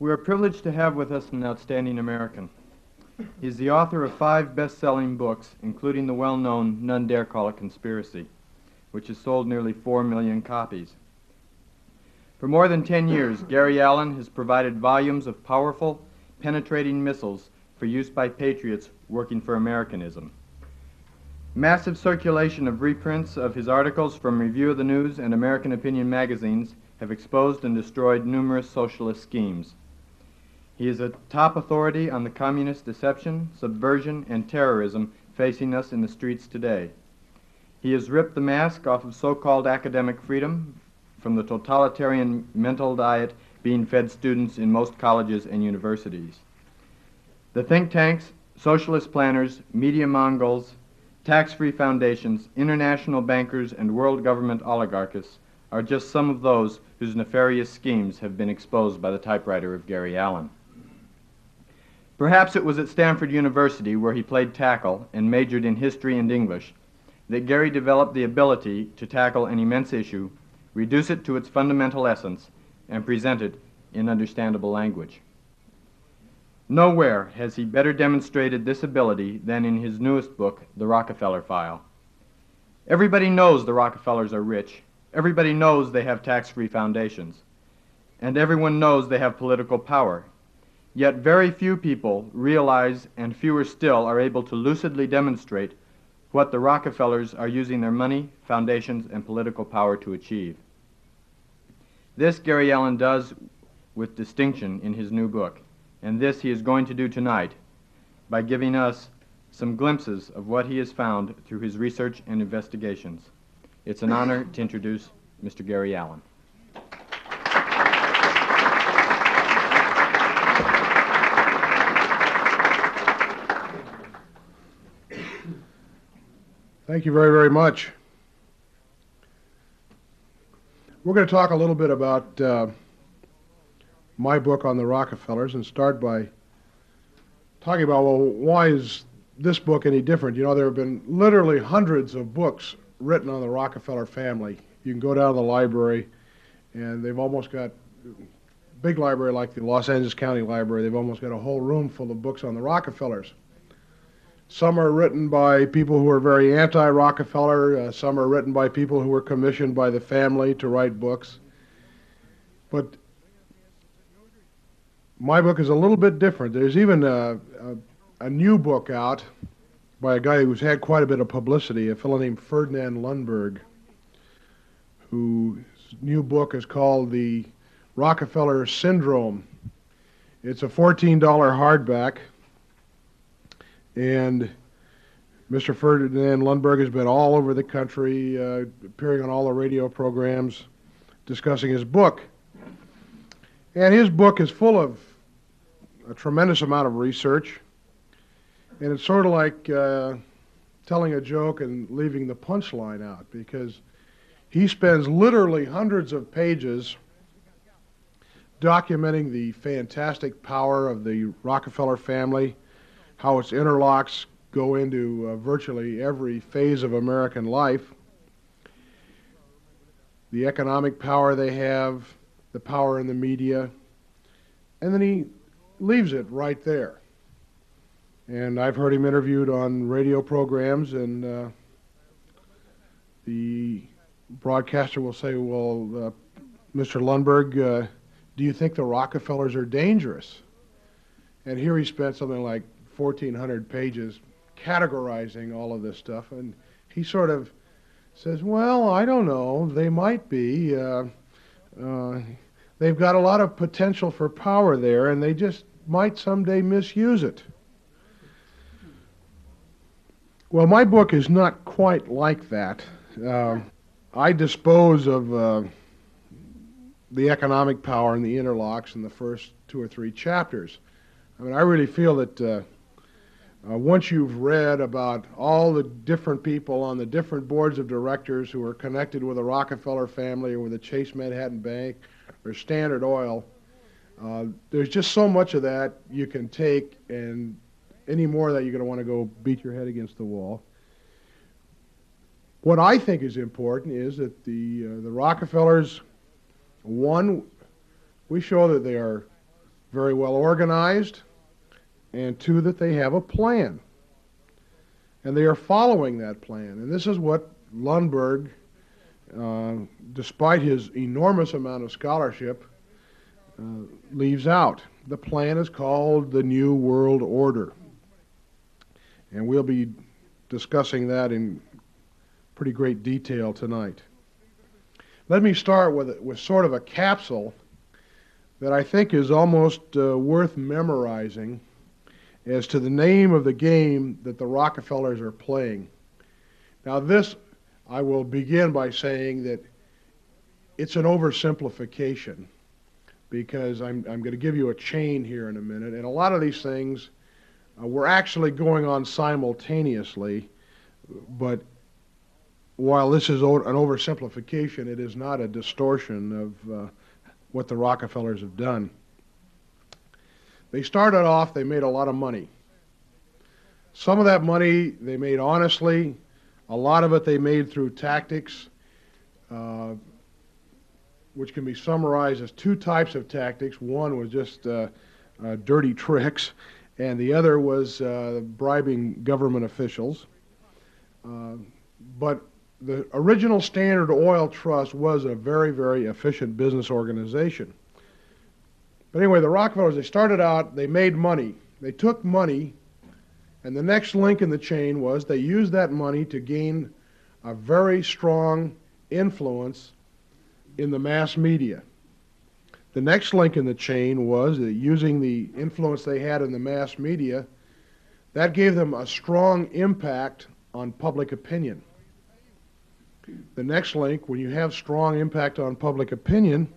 We are privileged to have with us an outstanding American. He is the author of five best selling books, including the well known None Dare Call It Conspiracy, which has sold nearly four million copies. For more than 10 years, Gary Allen has provided volumes of powerful, penetrating missiles for use by patriots working for Americanism. Massive circulation of reprints of his articles from Review of the News and American Opinion magazines have exposed and destroyed numerous socialist schemes. He is a top authority on the communist deception, subversion, and terrorism facing us in the streets today. He has ripped the mask off of so called academic freedom from the totalitarian mental diet being fed students in most colleges and universities. The think tanks, socialist planners, media mongols, tax free foundations, international bankers, and world government oligarchists are just some of those whose nefarious schemes have been exposed by the typewriter of Gary Allen. Perhaps it was at Stanford University, where he played tackle and majored in history and English, that Gary developed the ability to tackle an immense issue, reduce it to its fundamental essence, and present it in understandable language. Nowhere has he better demonstrated this ability than in his newest book, The Rockefeller File. Everybody knows the Rockefellers are rich. Everybody knows they have tax free foundations. And everyone knows they have political power Yet very few people realize, and fewer still are able to lucidly demonstrate what the Rockefellers are using their money, foundations, and political power to achieve. This Gary Allen does with distinction in his new book, and this he is going to do tonight by giving us some glimpses of what he has found through his research and investigations. It's an honor to introduce Mr. Gary Allen. Thank you very, very much. We're going to talk a little bit about uh, my book on the Rockefellers and start by talking about, well, why is this book any different? You know, there have been literally hundreds of books written on the Rockefeller family. You can go down to the library, and they've almost got big library like the Los Angeles County Library. They've almost got a whole room full of books on the Rockefellers. Some are written by people who are very anti Rockefeller, uh, some are written by people who were commissioned by the family to write books. But my book is a little bit different. There's even a, a, a, new book out by a guy who's had quite a bit of publicity, a fellow named Ferdinand Lundberg, whose new book is called The Rockefeller Syndrome. It's a $14 hardback. And Mr. Ferdinand Lundberg has been all over the country, uh, appearing on all the radio programs, discussing his book. And his book is full of a tremendous amount of research. And it's sort of like uh, telling a joke and leaving the punchline out because he spends literally hundreds of pages documenting the fantastic power of the Rockefeller family how its interlocks go into uh, virtually every phase of American life, the economic power they have, the power in the media, and then he leaves it right there. And I've heard him interviewed on radio programs, and uh, the broadcaster will say, Well, uh, Mr. Lundberg, uh, do you think the Rockefellers are dangerous? And here he spent something like 1,400 pages categorizing all of this stuff. And he sort of says, Well, I don't know. They might be. Uh, uh, they've got a lot of potential for power there, and they just might someday misuse it. Well, my book is not quite like that. Uh, I dispose of uh, the economic power and the interlocks in the first two or three chapters. I mean, I really feel that uh, once you've read about all the different people on the different boards of directors who are connected with the Rockefeller family or with the Chase Manhattan Bank or Standard Oil, uh, there's just so much of that you can take, and any more of that you're going to want to go beat your head against the wall. What I think is important is that the uh, the Rockefellers, one, we show that they are very well organized, and two, that they have a plan. And they are following that plan. And this is what Lundberg, uh, despite his enormous amount of scholarship, uh, leaves out. The plan is called the New World Order. And we'll be discussing that in pretty great detail tonight. Let me start with, with sort of a capsule that I think is almost uh, worth memorizing as to the name of the game that the Rockefellers are playing. Now, this, I will begin by saying that it's an oversimplification because I'm, I'm going to give you a chain here in a minute. And a lot of these things uh, were actually going on simultaneously, but while this is an oversimplification, it is not a distortion of uh, what the Rockefellers have done. They started off, they made a lot of money. Some of that money they made honestly, a lot of it they made through tactics, uh, which can be summarized as two types of tactics. One was just uh, uh, dirty tricks, and the other was uh, bribing government officials. Uh, but the original Standard Oil Trust was a very, very efficient business organization. But anyway, the Rockefellers, they started out, they made money. They took money, and the next link in the chain was they used that money to gain a very strong influence in the mass media. The next link in the chain was that using the influence they had in the mass media, that gave them a strong impact on public opinion. The next link, when you have strong impact on public opinion,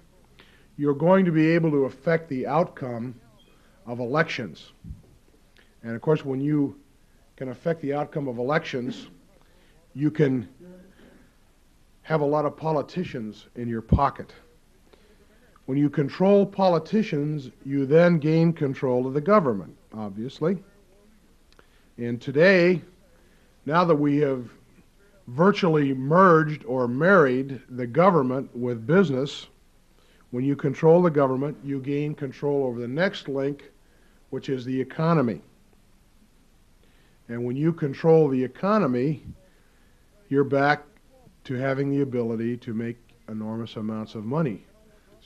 you're going to be able to affect the outcome of elections. And of course, when you can affect the outcome of elections, you can have a lot of politicians in your pocket. When you control politicians, you then gain control of the government, obviously. And today, now that we have virtually merged or married the government with business. When you control the government, you gain control over the next link, which is the economy. And when you control the economy, you're back to having the ability to make enormous amounts of money.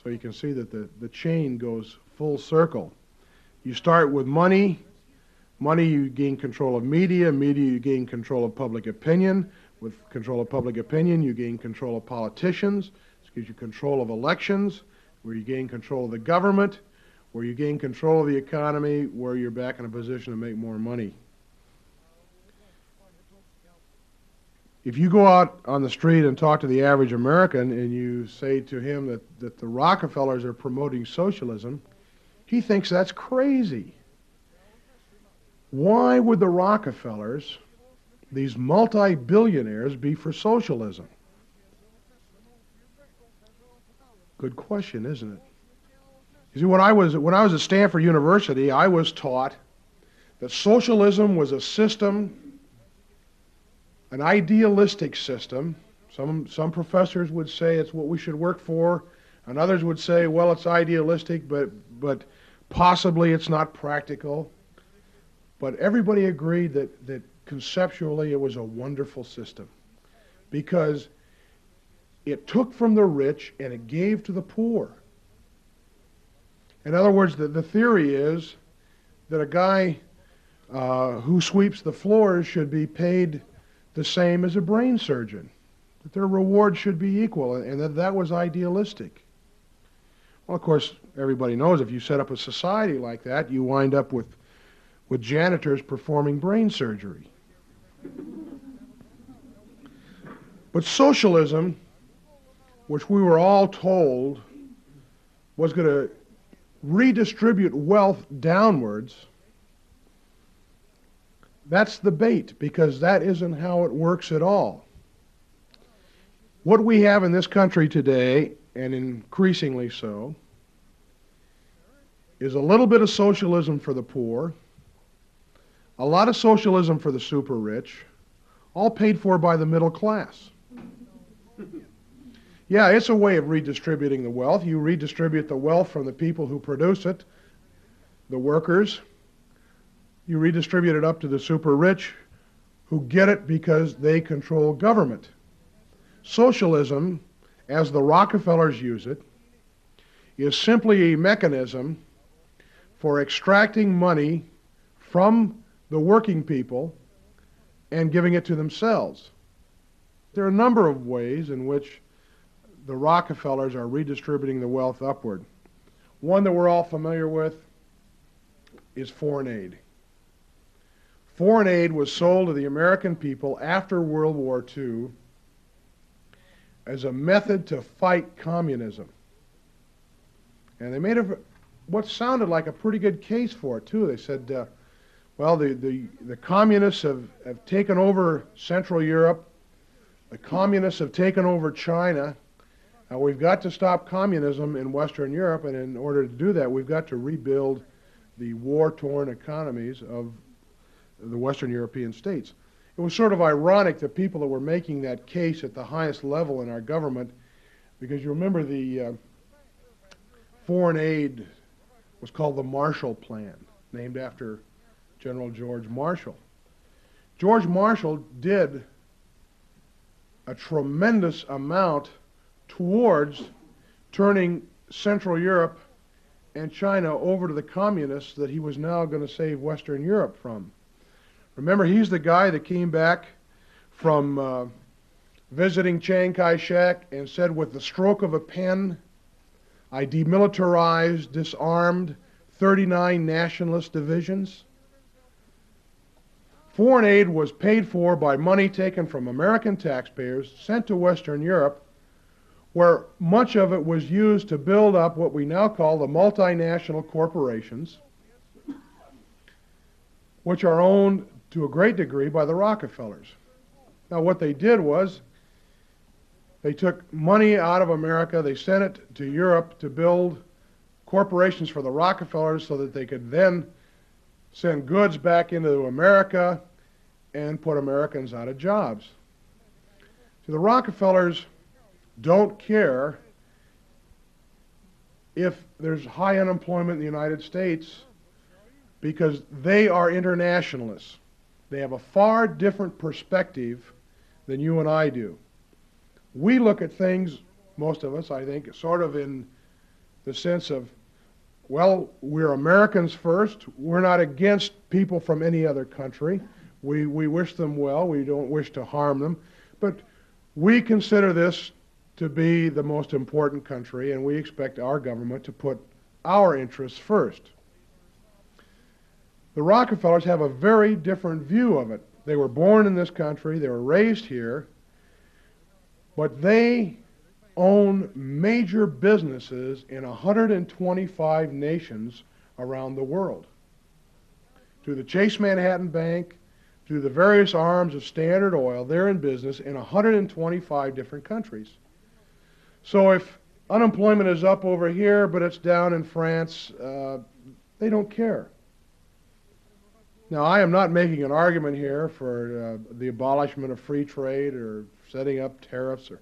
So you can see that the, the chain goes full circle. You start with money. Money, you gain control of media. Media, you gain control of public opinion. With control of public opinion, you gain control of politicians. This gives you control of elections, where you gain control of the government, where you gain control of the economy, where you're back in a position to make more money. If you go out on the street and talk to the average American and you say to him that, that the Rockefellers are promoting socialism, he thinks that's crazy. Why would the Rockefellers these multi-billionaires be for socialism? Good question, isn't it? You see, when I was when I was at Stanford University, I was taught that socialism was a system, an idealistic system. Some some professors would say it's what we should work for, and others would say, well, it's idealistic, but but possibly it's not practical. But everybody agreed that that conceptually, it was a wonderful system because it took from the rich and it gave to the poor. In other words, the, the theory is that a guy uh, who sweeps the floors should be paid the same as a brain surgeon, that their reward should be equal, and that that was idealistic. Well, of course, everybody knows if you set up a society like that, you wind up with, with janitors performing brain surgery. But socialism, which we were all told was going to redistribute wealth downwards, that's the bait because that isn't how it works at all. What we have in this country today, and increasingly so, is a little bit of socialism for the poor a lot of socialism for the super rich, all paid for by the middle class. Yeah, it's a way of redistributing the wealth. You redistribute the wealth from the people who produce it the workers. You redistribute it up to the super rich who get it because they control government. Socialism, as the Rockefellers use it, is simply a mechanism for extracting money from the working people and giving it to themselves. There are a number of ways in which the Rockefellers are redistributing the wealth upward. One that we're all familiar with is foreign aid. Foreign aid was sold to the American people after World War II as a method to fight communism. And they made a, what sounded like a pretty good case for it, too. They said, uh, well, the, the, the communists have, have taken over Central Europe, the communists have taken over China. Now, we've got to stop communism in Western Europe, and in order to do that, we've got to rebuild the war torn economies of the Western European states. It was sort of ironic that people that were making that case at the highest level in our government, because you remember the uh, foreign aid was called the Marshall Plan, named after General George Marshall. George Marshall did a tremendous amount towards turning Central Europe and China over to the communists that he was now going to save Western Europe from. Remember, he's the guy that came back from uh, visiting Chiang Kai shek and said, with the stroke of a pen, I demilitarized, disarmed 39 nationalist divisions. Foreign aid was paid for by money taken from American taxpayers, sent to Western Europe, where much of it was used to build up what we now call the multinational corporations, which are owned to a great degree by the Rockefellers. Now, what they did was they took money out of America, they sent it to Europe to build corporations for the Rockefellers so that they could then send goods back into America and put Americans out of jobs. So the Rockefellers don't care if there's high unemployment in the United States because they are internationalists. They have a far different perspective than you and I do. We look at things, most of us, I think, sort of in the sense of, well, we're Americans first. We're not against people from any other country. We, we wish them well. We don't wish to harm them. But we consider this to be the most important country, and we expect our government to put our interests first. The Rockefellers have a very different view of it. They were born in this country, they were raised here, but they own major businesses in 125 nations around the world. Through the Chase Manhattan Bank, through the various arms of Standard Oil, they're in business in 125 different countries. So if unemployment is up over here, but it's down in France, uh, they don't care. Now, I am not making an argument here for uh, the abolishment of free trade or setting up tariffs or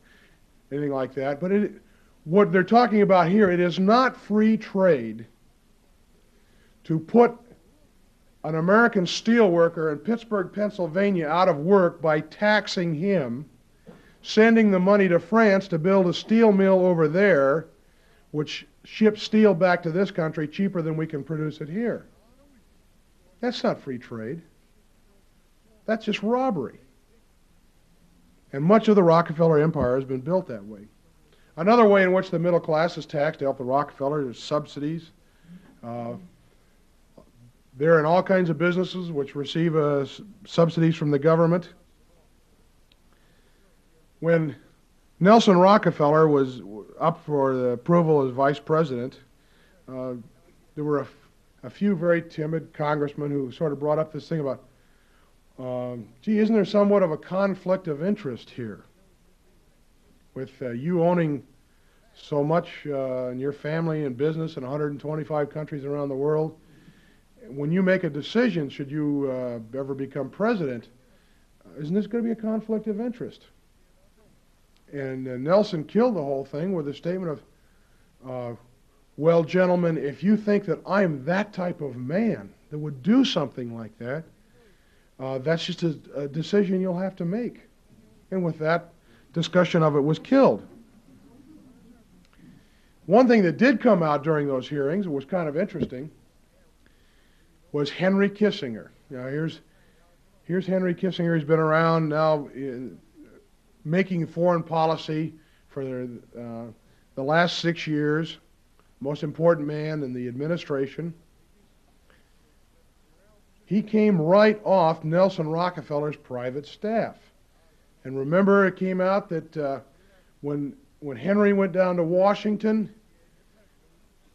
anything like that, but it, what they're talking about here, it is not free trade to put an American steel worker in Pittsburgh, Pennsylvania out of work by taxing him sending the money to France to build a steel mill over there, which ships steel back to this country cheaper than we can produce it here. That's not free trade. That's just robbery. And much of the Rockefeller empire has been built that way. Another way in which the middle class is taxed to help the Rockefellers is subsidies. Uh, they're in all kinds of businesses which receive uh, subsidies from the government when Nelson Rockefeller was up for the approval as vice president, uh, there were a, few very timid congressmen who sort of brought up this thing about, um, gee, isn't there somewhat of a conflict of interest here with uh, you owning so much uh, in your family and business in 125 countries around the world? When you make a decision, should you uh, ever become president, isn't this going to be a conflict of interest? And uh, Nelson killed the whole thing with a statement of, uh, Well, gentlemen, if you think that I'm that type of man that would do something like that, uh, that's just a, a decision you'll have to make. And with that, discussion of it was killed. One thing that did come out during those hearings, that was kind of interesting, was Henry Kissinger. Now, here's, here's Henry Kissinger. He's been around now in, making foreign policy for the, uh, the last six years, most important man in the administration. He came right off Nelson Rockefeller's private staff. And remember, it came out that uh, when, when Henry went down to Washington,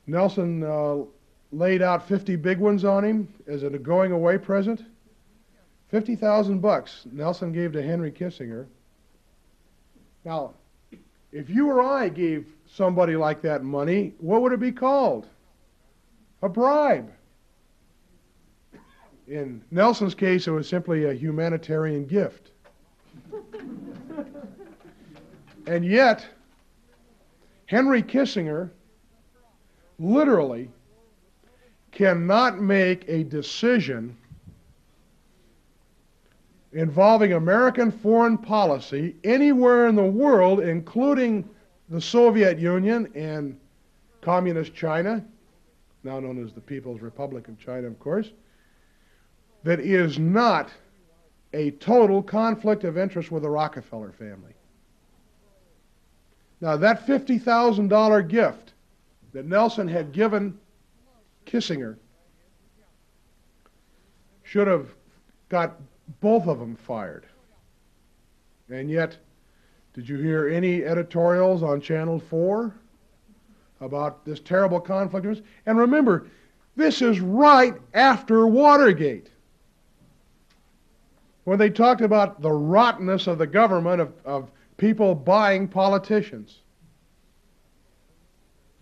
Nelson uh, laid out 50 big ones on him as a going away present. 50,000 bucks Nelson gave to Henry Kissinger. Now, if you or I gave somebody like that money, what would it be called? A bribe. In Nelson's case, it was simply a humanitarian gift. and yet, Henry Kissinger literally cannot make a decision involving American foreign policy anywhere in the world, including the Soviet Union and Communist China, now known as the People's Republic of China, of course, that is not a total conflict of interest with the Rockefeller family. Now, that $50,000 gift that Nelson had given Kissinger should have got both of them fired. And yet, did you hear any editorials on Channel 4 about this terrible conflict? And remember, this is right after Watergate. When they talked about the rottenness of the government, of, of people buying politicians.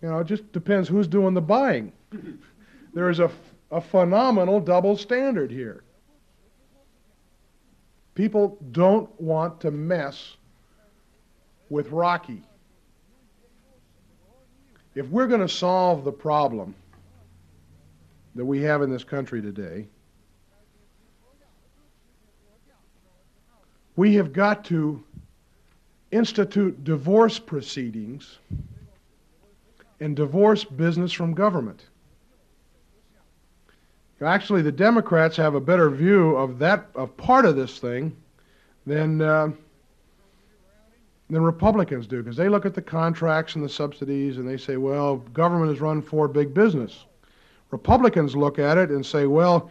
You know, it just depends who's doing the buying. there is a, a phenomenal double standard here. People don't want to mess with Rocky. If we're going to solve the problem that we have in this country today, we have got to institute divorce proceedings and divorce business from government. Actually, the Democrats have a better view of that of part of this thing than uh, than Republicans do, because they look at the contracts and the subsidies and they say, well, government is run for big business. Republicans look at it and say, well,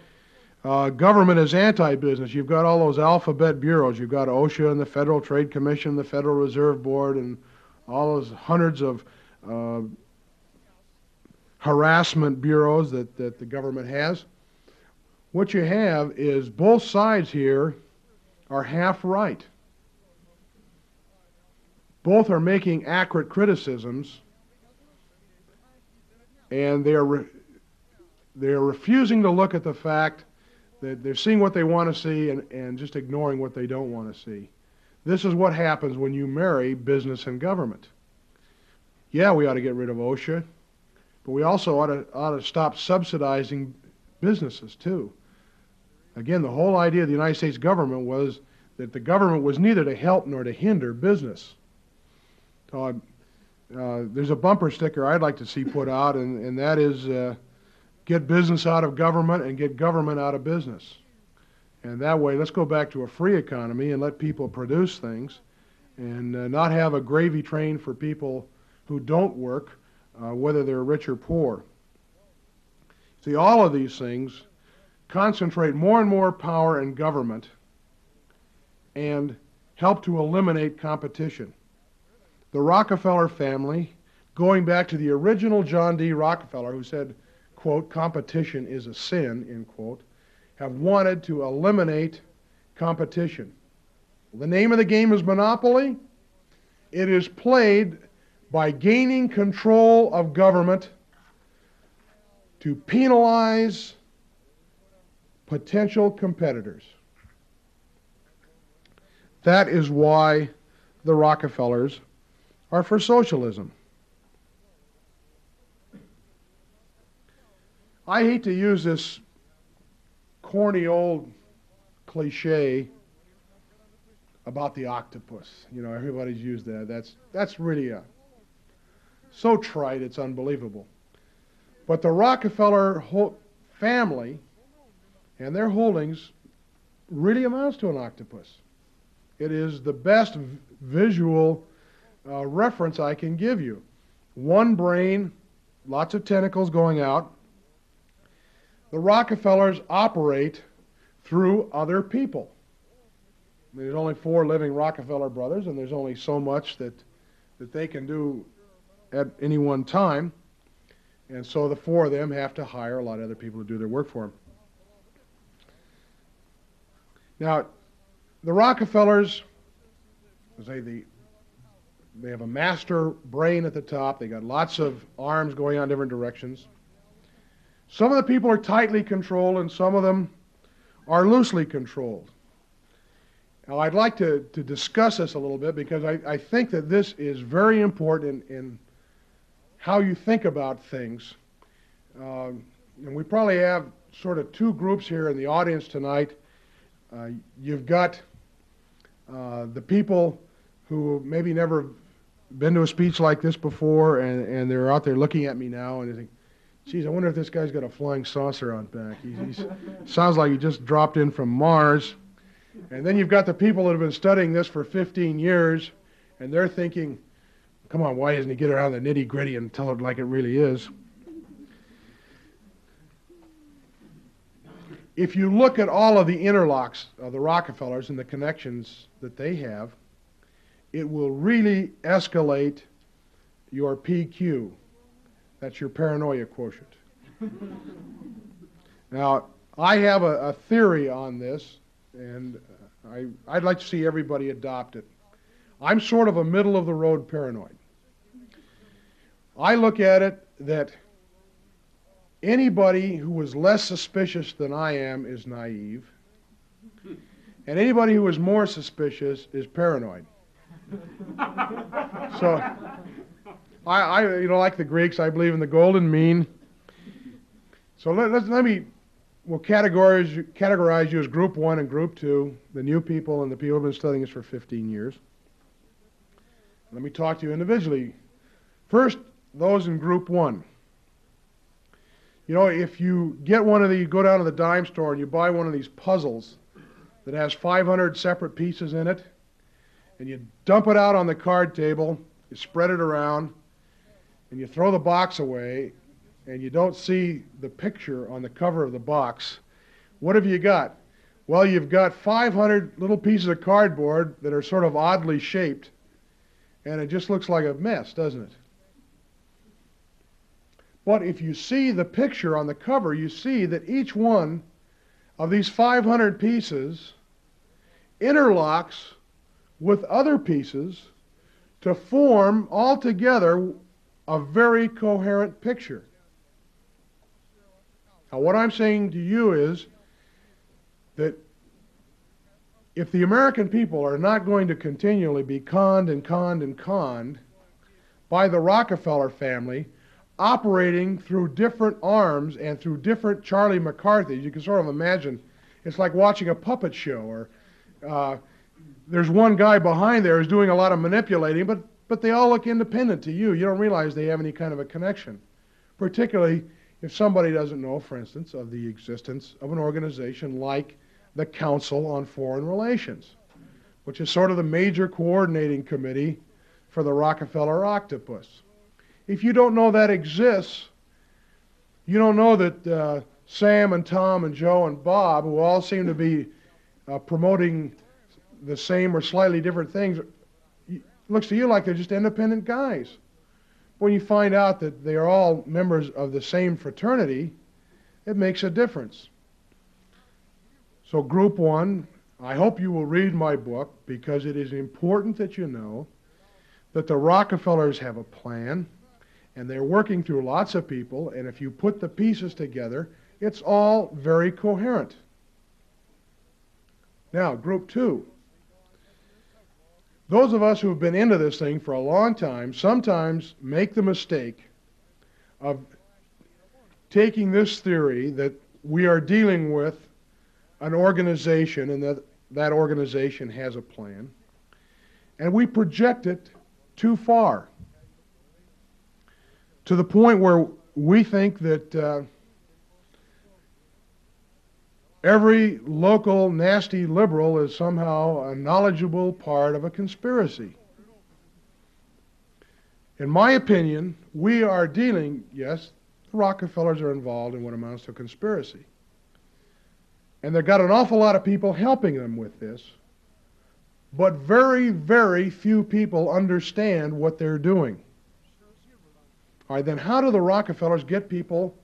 uh, government is anti-business. You've got all those alphabet bureaus. You've got OSHA and the Federal Trade Commission, the Federal Reserve Board, and all those hundreds of uh, harassment bureaus that, that the government has what you have is both sides here are half right. Both are making accurate criticisms, and they are, re- they are refusing to look at the fact that they're seeing what they want to see and, and just ignoring what they don't want to see. This is what happens when you marry business and government. Yeah, we ought to get rid of OSHA, but we also ought to, ought to stop subsidizing businesses too. Again, the whole idea of the United States government was that the government was neither to help nor to hinder business. Uh, uh, there's a bumper sticker I'd like to see put out, and, and that is uh, get business out of government and get government out of business. And that way, let's go back to a free economy and let people produce things and uh, not have a gravy train for people who don't work, uh, whether they're rich or poor. See, all of these things concentrate more and more power in government and help to eliminate competition. The Rockefeller family, going back to the original John D. Rockefeller, who said, quote, competition is a sin, end quote, have wanted to eliminate competition. The name of the game is monopoly. It is played by gaining control of government to penalize potential competitors. That is why the Rockefellers are for socialism. I hate to use this corny old cliche about the octopus. You know, everybody's used that. That's that's really a so trite it's unbelievable. But the Rockefeller family and their holdings really amounts to an octopus. It is the best visual uh, reference I can give you. One brain, lots of tentacles going out. The Rockefellers operate through other people. There's only four living Rockefeller brothers, and there's only so much that, that they can do at any one time. And so the four of them have to hire a lot of other people to do their work for them. Now, the Rockefellers, say the, they have a master brain at the top. They got lots of arms going on different directions. Some of the people are tightly controlled, and some of them are loosely controlled. Now, I'd like to, to discuss this a little bit because I, I think that this is very important in, in how you think about things. Um, and we probably have sort of two groups here in the audience tonight. Uh, you've got uh, the people who maybe never been to a speech like this before, and, and they're out there looking at me now, and they think, geez, I wonder if this guy's got a flying saucer on back. He sounds like he just dropped in from Mars. And then you've got the people that have been studying this for 15 years, and they're thinking, come on, why doesn't he get around the nitty gritty and tell it like it really is? If you look at all of the interlocks of the Rockefellers and the connections that they have, it will really escalate your PQ. That's your paranoia quotient. now, I have a, a theory on this and uh, I, I'd like to see everybody adopt it. I'm sort of a middle of the road paranoid. I look at it that anybody who is less suspicious than I am is naive, and anybody who is more suspicious is paranoid. so, I, I, you know, like the Greeks, I believe in the golden mean. So let, let, let me we'll categorize, categorize you as group one and group two, the new people and the people who have been studying this for 15 years. Let me talk to you individually. First, those in group one. You know, if you get one of the, you go down to the dime store and you buy one of these puzzles that has 500 separate pieces in it, and you dump it out on the card table, you spread it around, and you throw the box away, and you don't see the picture on the cover of the box, what have you got? Well, you've got 500 little pieces of cardboard that are sort of oddly shaped, and it just looks like a mess, doesn't it? But if you see the picture on the cover, you see that each one of these 500 pieces interlocks with other pieces to form altogether a very coherent picture. Now, what I'm saying to you is that if the American people are not going to continually be conned and conned and conned by the Rockefeller family, operating through different arms and through different Charlie McCarthy's, you can sort of imagine it's like watching a puppet show or uh, there's one guy behind there who's doing a lot of manipulating, but, but they all look independent to you. You don't realize they have any kind of a connection, particularly if somebody doesn't know, for instance, of the existence of an organization like the Council on Foreign Relations, which is sort of the major coordinating committee for the Rockefeller octopus. If you don't know that exists, you don't know that uh, Sam and Tom and Joe and Bob, who all seem to be uh, promoting the same or slightly different things, looks to you like they're just independent guys when you find out that they are all members of the same fraternity, it makes a difference. So, group one, I hope you will read my book because it is important that you know that the Rockefellers have a plan and they're working through lots of people, and if you put the pieces together, it's all very coherent. Now, group two. Those of us who have been into this thing for a long time sometimes make the mistake of taking this theory that we are dealing with an organization and that that organization has a plan, and we project it too far to the point where we think that uh, every local nasty liberal is somehow a knowledgeable part of a conspiracy. In my opinion, we are dealing, yes, the Rockefellers are involved in what amounts to a conspiracy. And they've got an awful lot of people helping them with this. But very, very few people understand what they're doing. All right, then how do the Rockefellers get people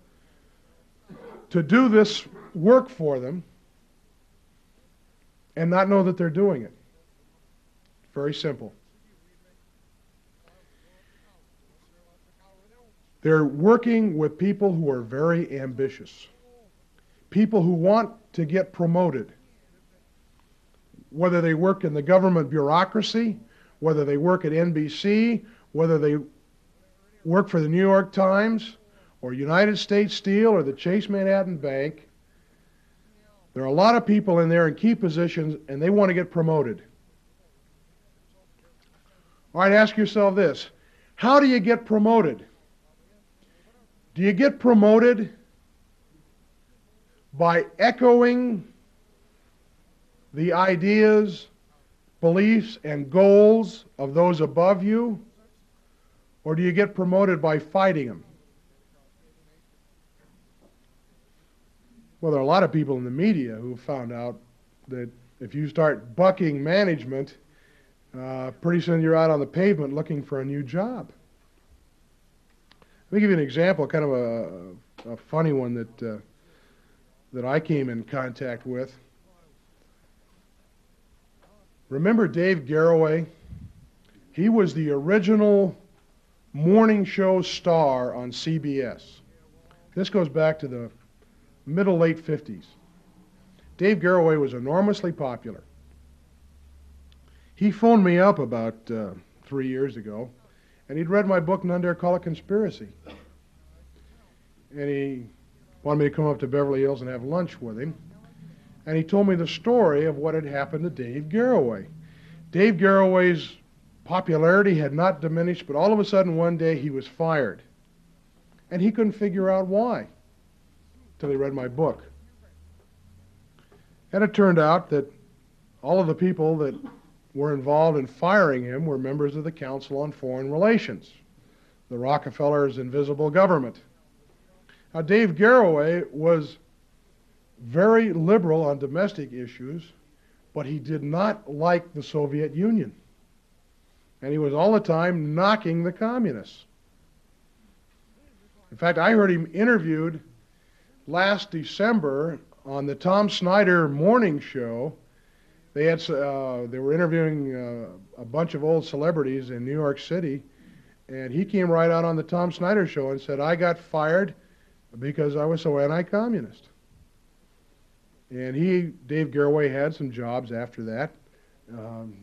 to do this work for them and not know that they're doing it? Very simple. They're working with people who are very ambitious, people who want to get promoted, whether they work in the government bureaucracy, whether they work at NBC, whether they work for the New York Times or United States Steel or the Chase Manhattan Bank. There are a lot of people in there in key positions and they want to get promoted. All right, ask yourself this How do you get promoted? Do you get promoted by echoing the ideas, beliefs, and goals of those above you? Or do you get promoted by fighting them? Well, there are a lot of people in the media who found out that if you start bucking management, uh, pretty soon you're out on the pavement looking for a new job. Let me give you an example, kind of a, a funny one that, uh, that I came in contact with. Remember Dave Garroway? He was the original morning show star on CBS. This goes back to the middle late 50s. Dave Garroway was enormously popular. He phoned me up about uh, three years ago and he'd read my book, None Dare Call It Conspiracy. And he wanted me to come up to Beverly Hills and have lunch with him. And he told me the story of what had happened to Dave Garroway. Dave Garroway's popularity had not diminished, but all of a sudden one day he was fired. And he couldn't figure out why until he read my book. And it turned out that all of the people that were involved in firing him were members of the Council on Foreign Relations, the Rockefellers' invisible government. Now, Dave Garroway was very liberal on domestic issues, but he did not like the Soviet Union. And he was all the time knocking the communists. In fact, I heard him interviewed last December on the Tom Snyder morning show they had uh, they were interviewing uh, a bunch of old celebrities in New York City, and he came right out on the Tom Snyder show and said, "I got fired because I was so anti-communist." And he, Dave Garroway, had some jobs after that, um,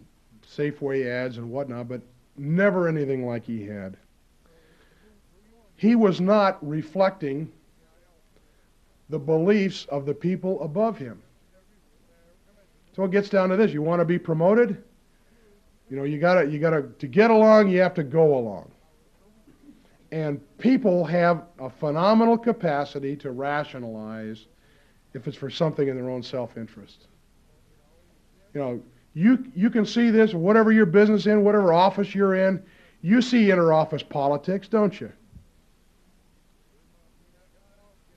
Safeway ads and whatnot, but never anything like he had. He was not reflecting the beliefs of the people above him. So it gets down to this: you want to be promoted. You know, you gotta, you gotta, to get along, you have to go along. And people have a phenomenal capacity to rationalize if it's for something in their own self-interest. You know, you, you can see this, whatever your business in, whatever office you're in, you see inter-office politics, don't you?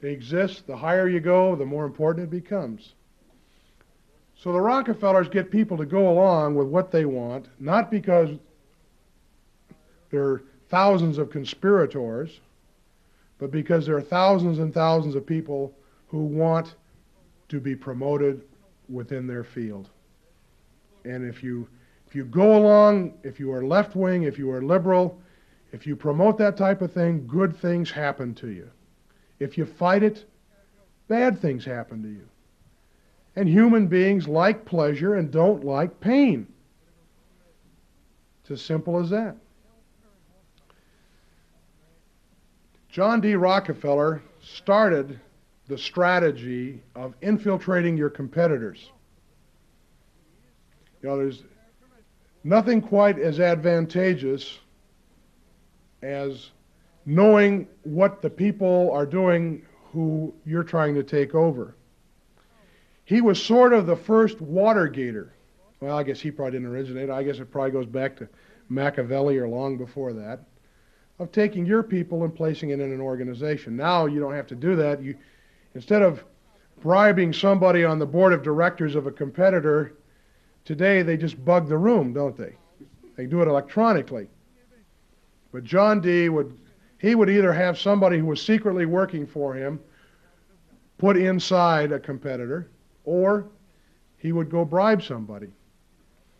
It exists. The higher you go, the more important it becomes. So the Rockefellers get people to go along with what they want, not because there are thousands of conspirators, but because there are thousands and thousands of people who want to be promoted within their field. And if you if you go along, if you are left wing, if you are liberal, if you promote that type of thing, good things happen to you. If you fight it, bad things happen to you. And human beings like pleasure and don't like pain. It's as simple as that. John D. Rockefeller started the strategy of infiltrating your competitors. You know, there's nothing quite as advantageous as knowing what the people are doing who you're trying to take over. He was sort of the first Watergator. Well, I guess he probably didn't originate. I guess it probably goes back to Machiavelli or long before that, of taking your people and placing it in an organization. Now you don't have to do that. You, instead of bribing somebody on the board of directors of a competitor, today they just bug the room, don't they? They do it electronically. But John D. would he would either have somebody who was secretly working for him put inside a competitor, or he would go bribe somebody.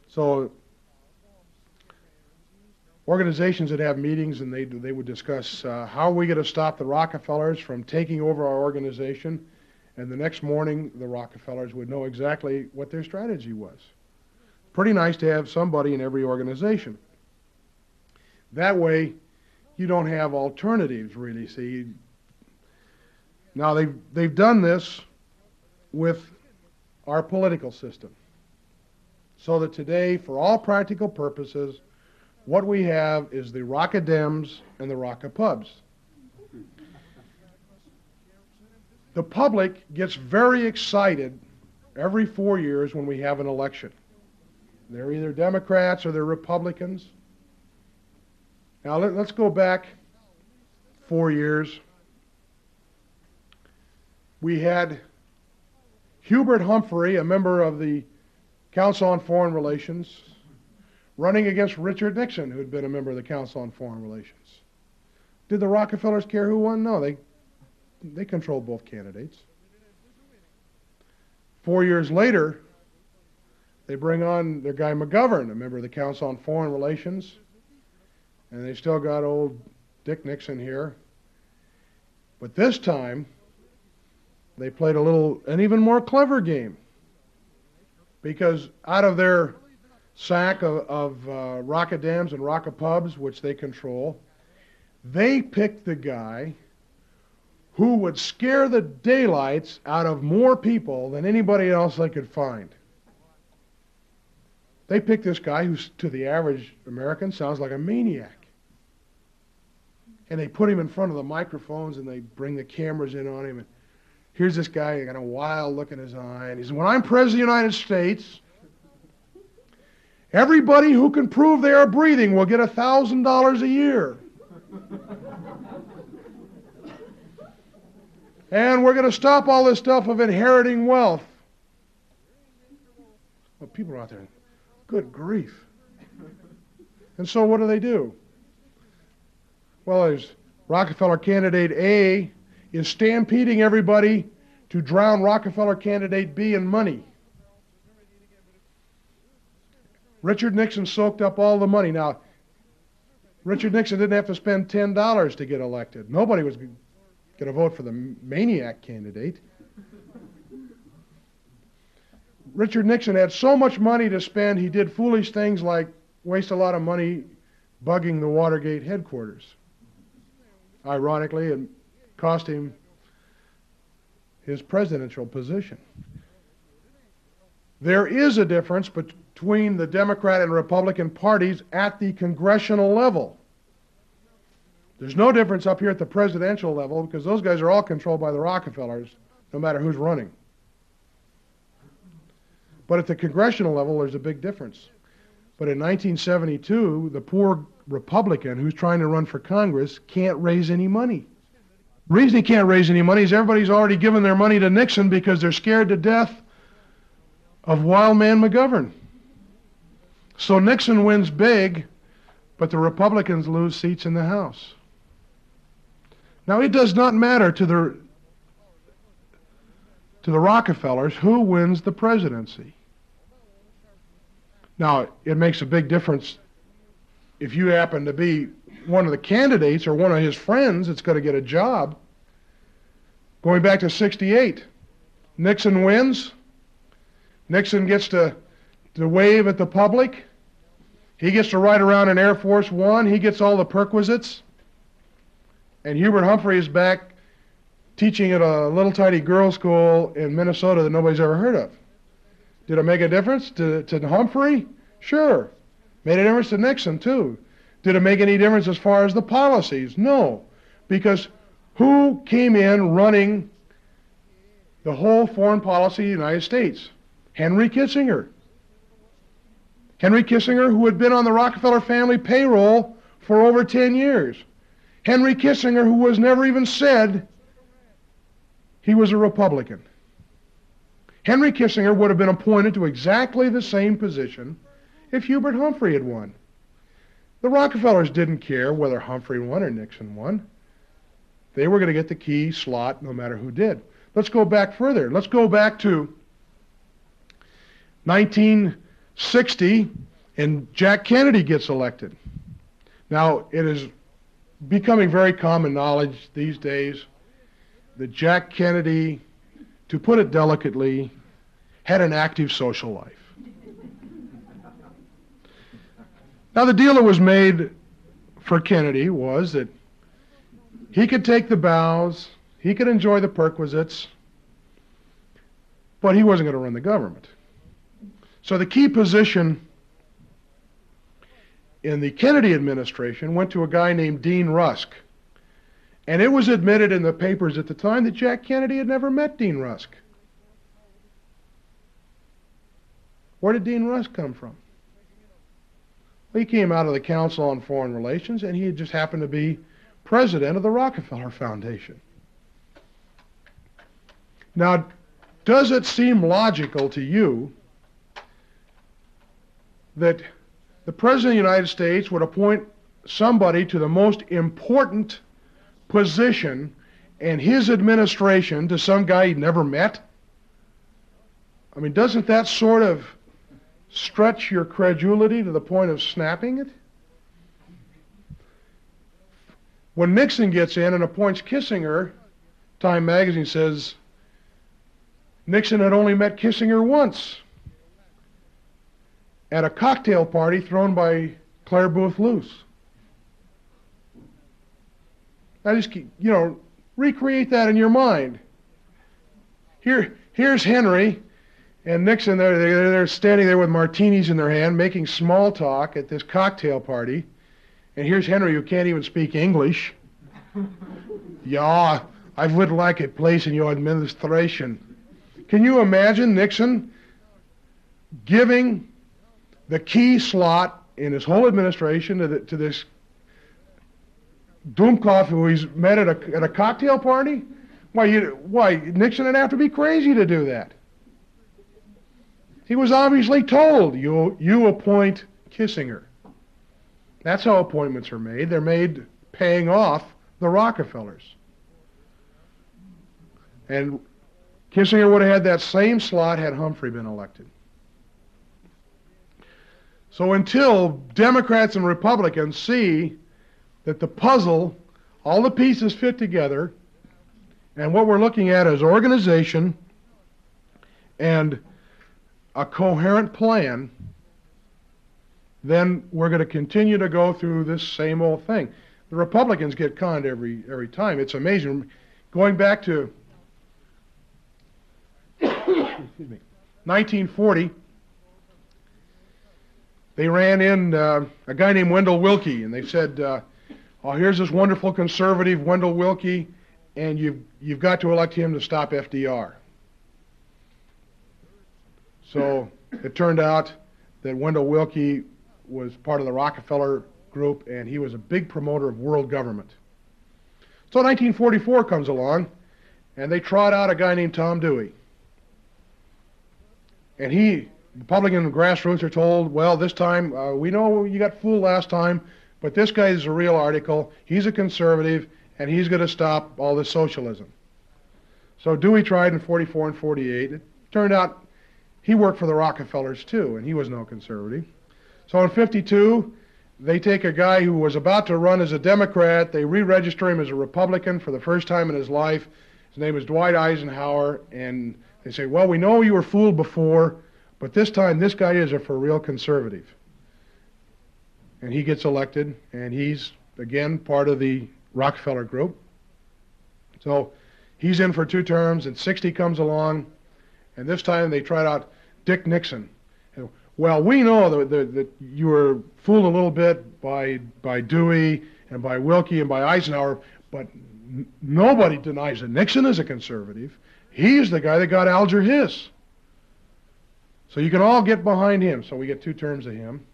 So organizations that have meetings and they they would discuss uh, how are we going to stop the Rockefellers from taking over our organization, and the next morning the Rockefellers would know exactly what their strategy was. Pretty nice to have somebody in every organization. That way, you don't have alternatives really. See, now they've they've done this with our political system, so that today, for all practical purposes, what we have is the Rockadems and the Rockapubs. The public gets very excited every four years when we have an election. They're either Democrats or they're Republicans. Now let, us go back four years. We had Hubert Humphrey, a member of the Council on Foreign Relations, running against Richard Nixon, who had been a member of the Council on Foreign Relations. Did the Rockefellers care who won? No, they, they controlled both candidates. Four years later, they bring on their guy McGovern, a member of the Council on Foreign Relations, and they still got old Dick Nixon here. But this time, they played a little, an even more clever game. Because out of their sack of, of uh, Rockadems and Rockapubs, which they control, they picked the guy who would scare the daylights out of more people than anybody else they could find. They picked this guy who, to the average American, sounds like a maniac and they put him in front of the microphones and they bring the cameras in on him. And here's this guy, he got a wild look in his eye. And he says, When I'm President of the United States, everybody who can prove they are breathing will get a $1,000 a year. and we're going to stop all this stuff of inheriting wealth. Well, people are out there, good grief. And so what do they do? Well, there's Rockefeller candidate A is stampeding everybody to drown Rockefeller candidate B in money. Richard Nixon soaked up all the money. Now, Richard Nixon didn't have to spend $10 to get elected. Nobody was going to vote for the maniac candidate. Richard Nixon had so much money to spend, he did foolish things like waste a lot of money bugging the Watergate headquarters. Ironically, it cost him his presidential position. There is a difference between the Democrat and Republican parties at the congressional level. There's no difference up here at the presidential level because those guys are all controlled by the Rockefellers, no matter who's running. But at the congressional level, there's a big difference. But in 1972, the poor Republican who's trying to run for Congress can't raise any money. The reason he can't raise any money is everybody's already given their money to Nixon because they're scared to death of Wild Man McGovern. So Nixon wins big, but the Republicans lose seats in the House. Now it does not matter to the to the Rockefellers who wins the presidency. Now, it makes a big difference if you happen to be one of the candidates or one of his friends that's going to get a job. Going back to 68, Nixon wins. Nixon gets to, to wave at the public. He gets to ride around in Air Force One. He gets all the perquisites. And Hubert Humphrey is back teaching at a little tiny girls' school in Minnesota that nobody's ever heard of. Did it make a difference to, to Humphrey? Sure. Made a difference to Nixon, too. Did it make any difference as far as the policies? No. Because who came in running the whole foreign policy of the United States? Henry Kissinger. Henry Kissinger, who had been on the Rockefeller family payroll for over 10 years. Henry Kissinger, who was never even said he was a Republican. Henry Kissinger would have been appointed to exactly the same position if Hubert Humphrey had won. The Rockefellers didn't care whether Humphrey won or Nixon won. They were going to get the key slot no matter who did. Let's go back further. Let's go back to 1960 and Jack Kennedy gets elected. Now, it is becoming very common knowledge these days that Jack Kennedy, to put it delicately, had an active social life. Now, the deal that was made for Kennedy was that he could take the bows, he could enjoy the perquisites, but he wasn't going to run the government. So the key position in the Kennedy administration went to a guy named Dean Rusk. And it was admitted in the papers at the time that Jack Kennedy had never met Dean Rusk. Where did Dean Rusk come from? Well, he came out of the Council on Foreign Relations, and he had just happened to be president of the Rockefeller Foundation. Now, does it seem logical to you that the President of the United States would appoint somebody to the most important position and his administration to some guy he'd never met? I mean, doesn't that sort of stretch your credulity to the point of snapping it? When Nixon gets in and appoints Kissinger, Time magazine says Nixon had only met Kissinger once at a cocktail party thrown by Clare Boothe Luce. Now just keep, you know, recreate that in your mind. Here, here's Henry and Nixon. They're, they're, they're standing there with martinis in their hand, making small talk at this cocktail party. And here's Henry, who can't even speak English. yeah, I would like a place in your administration. Can you imagine Nixon giving the key slot in his whole administration to, the, to this Dummkopf who he's met at a, at a cocktail party? Why, you, why, Nixon would have to be crazy to do that. He was obviously told, you, you appoint Kissinger. That's how appointments are made. They're made paying off the Rockefellers. And Kissinger would have had that same slot had Humphrey been elected. So until Democrats and Republicans see that the puzzle, all the pieces fit together, and what we're looking at is organization and a coherent plan, then we're going to continue to go through this same old thing. The Republicans get conned every every time. It's amazing. Going back to 1940, they ran in uh, a guy named Wendell Willkie, and they said, uh, "Oh, here's this wonderful conservative Wendell Willkie, and you've you've got to elect him to stop FDR." So it turned out that Wendell Willkie was part of the Rockefeller group, and he was a big promoter of world government. So 1944 comes along, and they trot out a guy named Tom Dewey. And he Republican grassroots are told, well, this time, uh, we know you got fooled last time, but this guy is a real article. He's a conservative, and he's going to stop all this socialism. So Dewey tried in 44 and 48. It turned out he worked for the Rockefellers too, and he was no conservative. So in 52, they take a guy who was about to run as a Democrat, they re-register him as a Republican for the first time in his life. His name is Dwight Eisenhower, and they say, well, we know you were fooled before, but this time, this guy is a for real conservative. And he gets elected, and he's, again, part of the Rockefeller group. So he's in for two terms, and 60 comes along, and this time they tried out Dick Nixon. And, well, we know that, that, you were fooled a little bit by, by Dewey and by Willkie and by Eisenhower, but nobody denies that Nixon is a conservative. He's the guy that got Alger Hiss. So you can all get behind him. So we get two terms of him.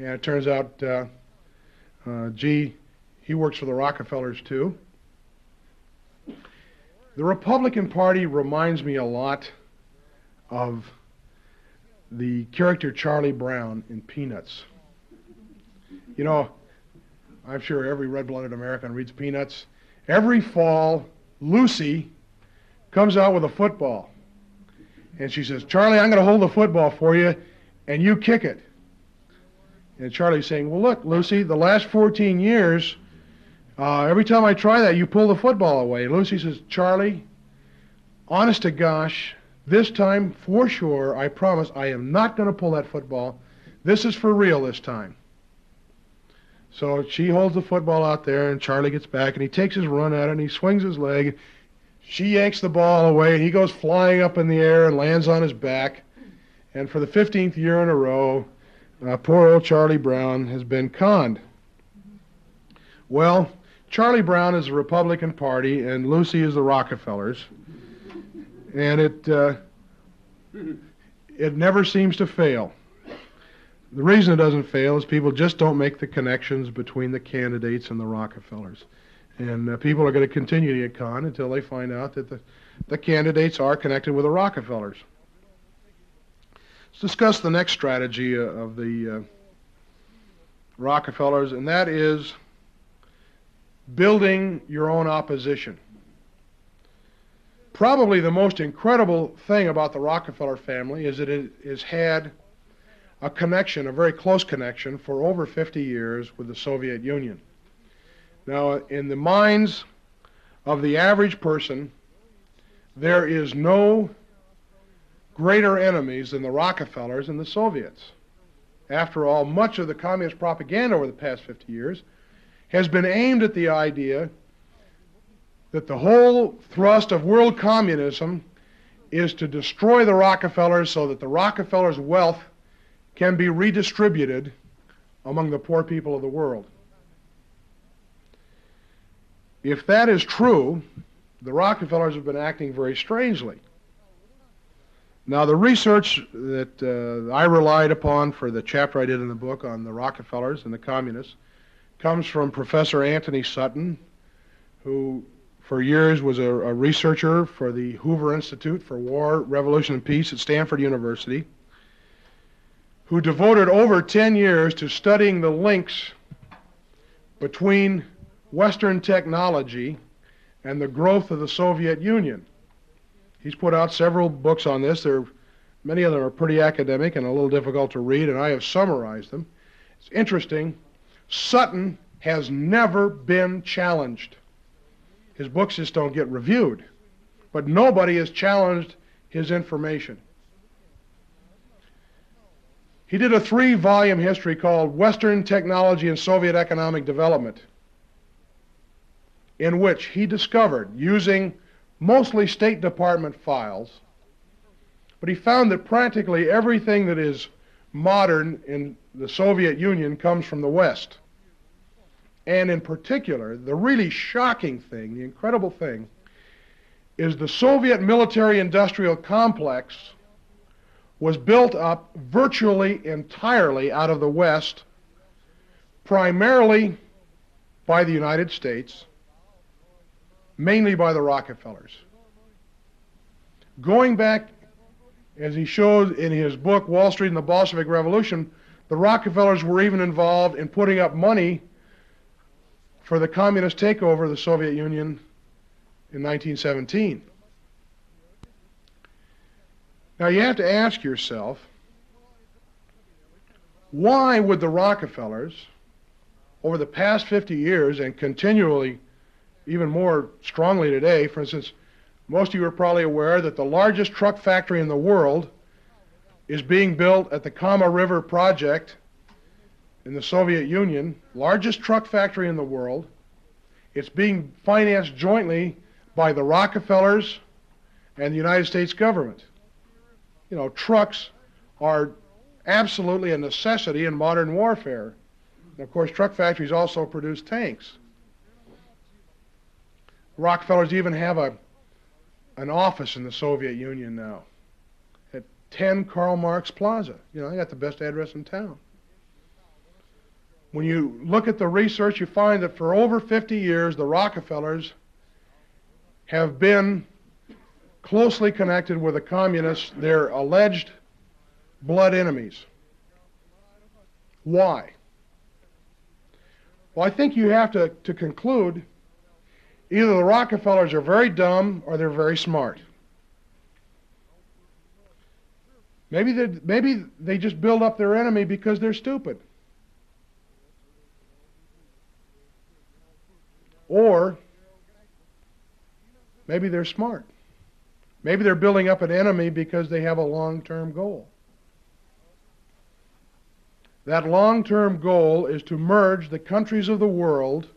And it turns out, uh, uh, gee, he works for the Rockefellers too. The Republican Party reminds me a lot of the character Charlie Brown in Peanuts. You know, I'm sure every red blooded American reads Peanuts. Every fall, Lucy comes out with a football. And she says, Charlie, I'm going to hold the football for you, and you kick it. And Charlie's saying, Well, look, Lucy, the last 14 years, uh, every time I try that, you pull the football away. Lucy says, Charlie, honest to gosh, this time, for sure, I promise I am not going to pull that football. This is for real this time. So she holds the football out there, and Charlie gets back, and he takes his run at it, and he swings his leg. She yanks the ball away, and he goes flying up in the air and lands on his back. And for the 15th year in a row, uh, poor old Charlie Brown has been conned. Well, Charlie Brown is the Republican Party, and Lucy is the Rockefellers. And it, uh, it never seems to fail. The reason it doesn't fail is people just don't make the connections between the candidates and the Rockefellers. And uh, people are going to continue to get conned until they find out that the, the candidates are connected with the Rockefellers. Let's discuss the next strategy uh, of the uh, Rockefellers, and that is building your own opposition. Probably the most incredible thing about the Rockefeller family is that it has had a connection, a very close connection, for over 50 years with the Soviet Union. Now, in the minds of the average person, there is no greater enemies than the Rockefellers and the Soviets. After all, much of the communist propaganda over the past 50 years has been aimed at the idea that the whole thrust of world communism is to destroy the Rockefellers so that the Rockefellers' wealth can be redistributed among the poor people of the world. If that is true, the Rockefellers have been acting very strangely. Now, the research that uh, I relied upon for the chapter I did in the book on the Rockefellers and the communists comes from Professor Anthony Sutton, who for years was a, a researcher for the Hoover Institute for War, Revolution, and Peace at Stanford University who devoted over 10 years to studying the links between Western technology and the growth of the Soviet Union. He's put out several books on this. There, many of them are pretty academic and a little difficult to read, and I have summarized them. It's interesting. Sutton has never been challenged. His books just don't get reviewed. But nobody has challenged his information. He did a three volume history called Western Technology and Soviet Economic Development, in which he discovered, using mostly State Department files, but he found that practically everything that is modern in the Soviet Union comes from the West. And in particular, the really shocking thing, the incredible thing, is the Soviet military industrial complex was built up virtually entirely out of the West, primarily by the United States, mainly by the Rockefellers. Going back, as he showed in his book, Wall Street and the Bolshevik Revolution, the Rockefellers were even involved in putting up money for the communist takeover of the Soviet Union in 1917. Now you have to ask yourself, why would the Rockefellers, over the past 50 years and continually, even more strongly today, for instance, most of you are probably aware that the largest truck factory in the world is being built at the Kama River Project in the Soviet Union, largest truck factory in the world. It's being financed jointly by the Rockefellers and the United States government. You know, trucks are absolutely a necessity in modern warfare. And of course, truck factories also produce tanks. Rockefellers even have a, an office in the Soviet Union now at 10 Karl Marx Plaza. You know, they got the best address in town. When you look at the research, you find that for over 50 years, the Rockefellers have been closely connected with the communists, their alleged blood enemies. Why? Well, I think you have to, to conclude either the Rockefellers are very dumb or they're very smart. Maybe they, maybe they just build up their enemy because they're stupid. Or maybe they're smart. Maybe they're building up an enemy because they have a long term goal. That long term goal is to merge the countries of the world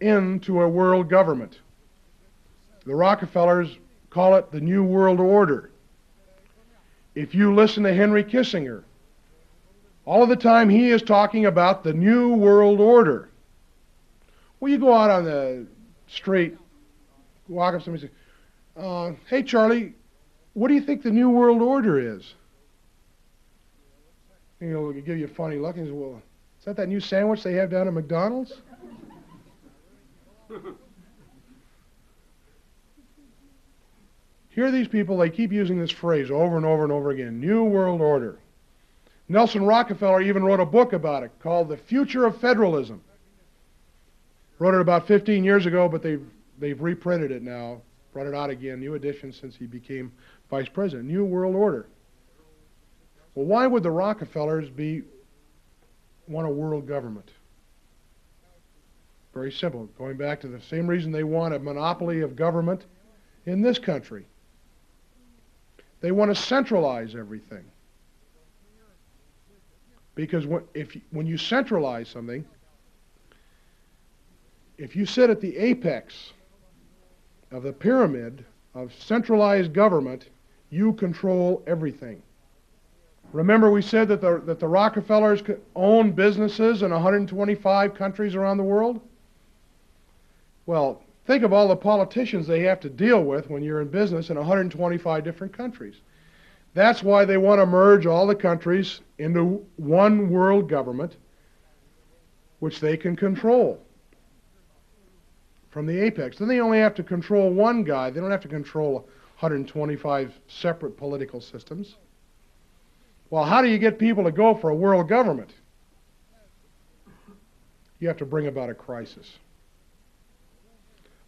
into a world government. The Rockefellers call it the New World Order. If you listen to Henry Kissinger, all of the time he is talking about the New World Order. Well, you go out on the street, walk up to somebody and say, uh, Hey, Charlie, what do you think the New World Order is? And he'll give you a funny look and says, Well, is that that new sandwich they have down at McDonald's? Here are these people, they keep using this phrase over and over and over again New World Order. Nelson Rockefeller even wrote a book about it called The Future of Federalism. Wrote it about 15 years ago, but they've, they've reprinted it now, brought it out again, new edition since he became vice president. New World Order. Well, why would the Rockefellers be want a world government? Very simple. Going back to the same reason they want a monopoly of government in this country. They want to centralize everything. Because when, if, when you centralize something, if you sit at the apex of the pyramid of centralized government, you control everything. Remember, we said that the, that the Rockefellers own businesses in 125 countries around the world? Well, think of all the politicians they have to deal with when you're in business in 125 different countries. That's why they want to merge all the countries into one world government, which they can control from the apex. Then they only have to control one guy. They don't have to control 125 separate political systems. Well, how do you get people to go for a world government? You have to bring about a crisis.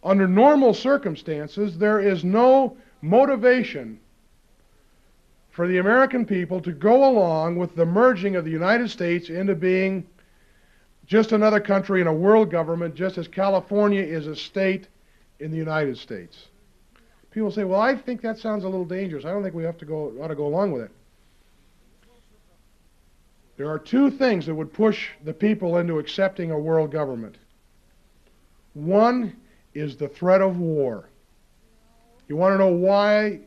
Under normal circumstances, there is no motivation for the American people to go along with the merging of the United States into being just another country in a world government, just as California is a state in the United States. People say, well, I think that sounds a little dangerous. I don't think we have to go, ought to go along with it. There are two things that would push the people into accepting a world government. One is the threat of war. You want to know why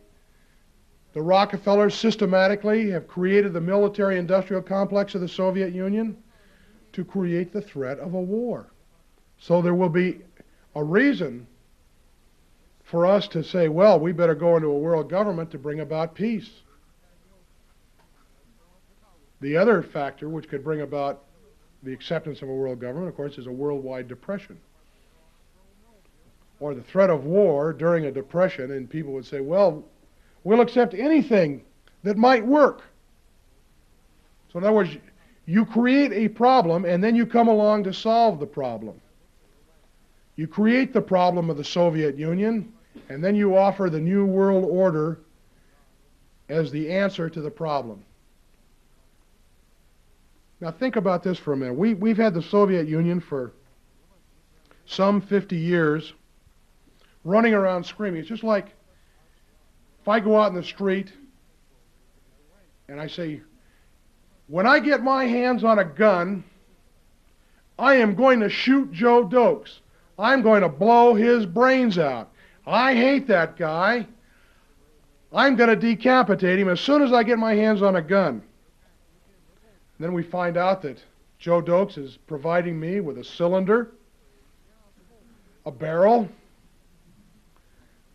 the Rockefellers systematically have created the military industrial complex of the Soviet Union? To create the threat of a war. So there will be a reason for us to say, well, we better go into a world government to bring about peace. The other factor which could bring about the acceptance of a world government, of course, is a worldwide depression. Or the threat of war during a depression, and people would say, well, we'll accept anything that might work. So, in other words, you create a problem and then you come along to solve the problem. You create the problem of the Soviet Union and then you offer the New World Order as the answer to the problem. Now think about this for a minute. We, we've had the Soviet Union for some 50 years running around screaming. It's just like if I go out in the street and I say, when I get my hands on a gun, I am going to shoot Joe Doakes. I'm going to blow his brains out. I hate that guy. I'm going to decapitate him as soon as I get my hands on a gun. And then we find out that Joe Doakes is providing me with a cylinder, a barrel,